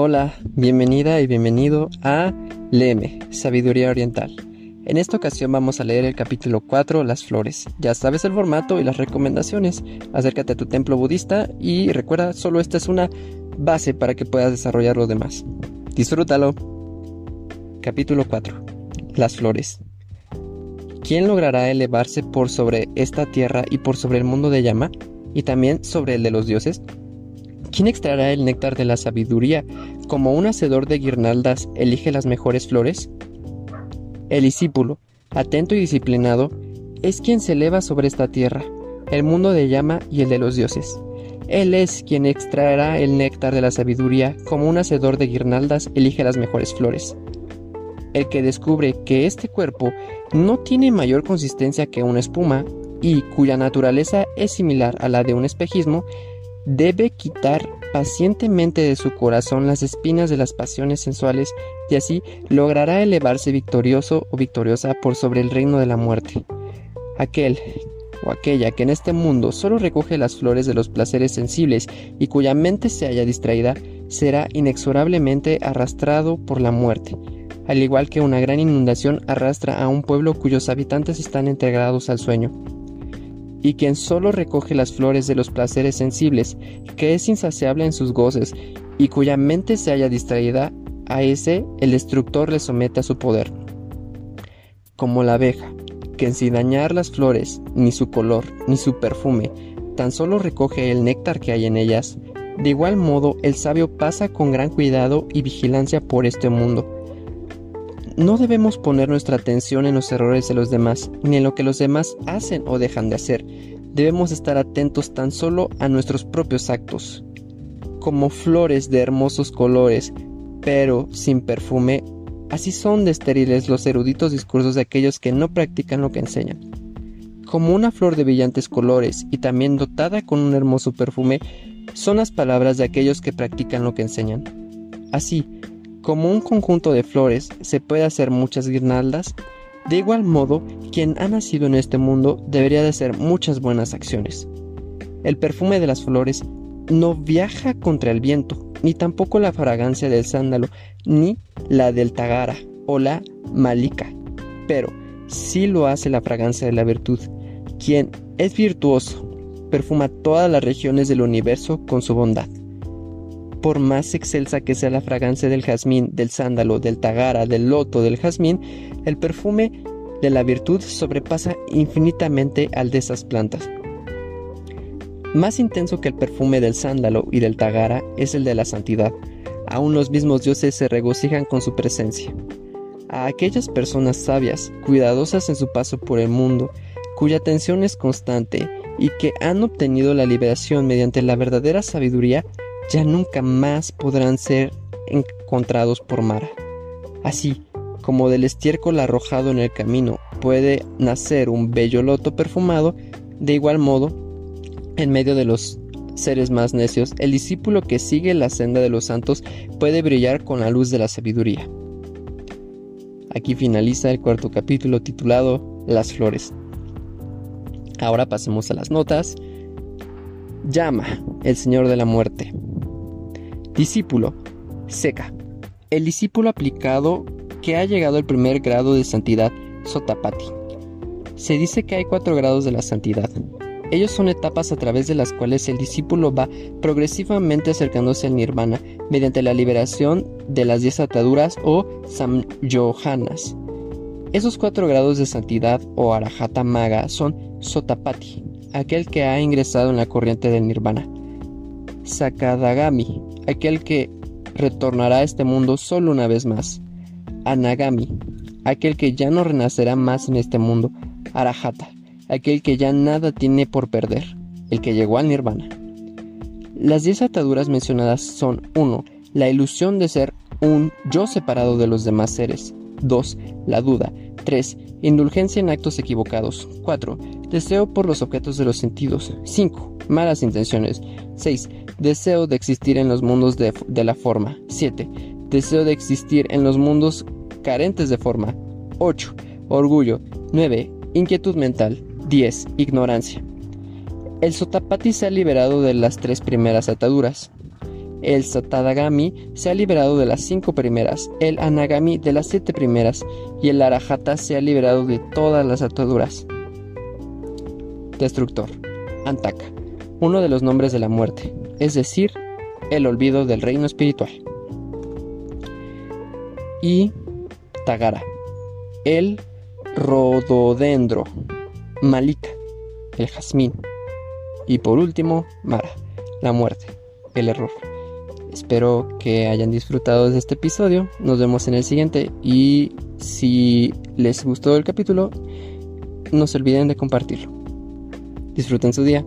Hola, bienvenida y bienvenido a Leme, Sabiduría Oriental. En esta ocasión vamos a leer el capítulo 4, Las Flores. Ya sabes el formato y las recomendaciones. Acércate a tu templo budista y recuerda, solo esta es una base para que puedas desarrollar lo demás. Disfrútalo. Capítulo 4. Las Flores. ¿Quién logrará elevarse por sobre esta tierra y por sobre el mundo de llama? Y también sobre el de los dioses? ¿Quién extraerá el néctar de la sabiduría como un hacedor de guirnaldas elige las mejores flores? El discípulo, atento y disciplinado, es quien se eleva sobre esta tierra, el mundo de llama y el de los dioses. Él es quien extraerá el néctar de la sabiduría como un hacedor de guirnaldas elige las mejores flores. El que descubre que este cuerpo no tiene mayor consistencia que una espuma y cuya naturaleza es similar a la de un espejismo, debe quitar pacientemente de su corazón las espinas de las pasiones sensuales y así logrará elevarse victorioso o victoriosa por sobre el reino de la muerte. Aquel o aquella que en este mundo solo recoge las flores de los placeres sensibles y cuya mente se haya distraída, será inexorablemente arrastrado por la muerte, al igual que una gran inundación arrastra a un pueblo cuyos habitantes están entregados al sueño y quien solo recoge las flores de los placeres sensibles, que es insaciable en sus goces, y cuya mente se haya distraída, a ese el destructor le somete a su poder. Como la abeja, que sin dañar las flores, ni su color, ni su perfume, tan solo recoge el néctar que hay en ellas, de igual modo el sabio pasa con gran cuidado y vigilancia por este mundo, no debemos poner nuestra atención en los errores de los demás, ni en lo que los demás hacen o dejan de hacer. Debemos estar atentos tan solo a nuestros propios actos. Como flores de hermosos colores, pero sin perfume, así son de estériles los eruditos discursos de aquellos que no practican lo que enseñan. Como una flor de brillantes colores y también dotada con un hermoso perfume, son las palabras de aquellos que practican lo que enseñan. Así, como un conjunto de flores se puede hacer muchas guirnaldas, de igual modo, quien ha nacido en este mundo debería de hacer muchas buenas acciones. El perfume de las flores no viaja contra el viento, ni tampoco la fragancia del sándalo, ni la del tagara o la malika, pero sí lo hace la fragancia de la virtud. Quien es virtuoso, perfuma todas las regiones del universo con su bondad por más excelsa que sea la fragancia del jazmín, del sándalo, del tagara, del loto, del jazmín, el perfume de la virtud sobrepasa infinitamente al de esas plantas. Más intenso que el perfume del sándalo y del tagara es el de la santidad. Aún los mismos dioses se regocijan con su presencia. A aquellas personas sabias, cuidadosas en su paso por el mundo, cuya atención es constante y que han obtenido la liberación mediante la verdadera sabiduría, ya nunca más podrán ser encontrados por Mara. Así como del estiércol arrojado en el camino puede nacer un bello loto perfumado, de igual modo, en medio de los seres más necios, el discípulo que sigue la senda de los santos puede brillar con la luz de la sabiduría. Aquí finaliza el cuarto capítulo titulado Las flores. Ahora pasemos a las notas. Llama, el Señor de la Muerte. Discípulo. Seca. El discípulo aplicado que ha llegado al primer grado de santidad, Sotapati. Se dice que hay cuatro grados de la santidad. Ellos son etapas a través de las cuales el discípulo va progresivamente acercándose al nirvana mediante la liberación de las diez ataduras o samyohanas. Esos cuatro grados de santidad o arahata maga son Sotapati, aquel que ha ingresado en la corriente del nirvana. Sakadagami, aquel que retornará a este mundo solo una vez más. Anagami, aquel que ya no renacerá más en este mundo. Arahata, aquel que ya nada tiene por perder, el que llegó al nirvana. Las diez ataduras mencionadas son 1. La ilusión de ser un yo separado de los demás seres. 2. La duda. 3. Indulgencia en actos equivocados. 4. Deseo por los objetos de los sentidos. 5. Malas intenciones. 6. Deseo de existir en los mundos de, la forma. 7. Deseo de existir en los mundos carentes de forma. 8. Orgullo. 9. Inquietud mental. 10. Ignorancia. El sotapati se ha liberado de las tres primeras ataduras. El Satadagami se ha liberado de las cinco primeras, el Anagami de las siete primeras y el Arahata se ha liberado de todas las ataduras. Destructor. Antaka, uno de los nombres de la muerte, es decir, el olvido del reino espiritual. Y Tagara, el rododendro. Malika, el jazmín. Y por último, Mara, la muerte, el error. Espero que hayan disfrutado de este episodio. Nos vemos en el siguiente. Y si les gustó el capítulo, no se olviden de compartirlo. Disfruten su día.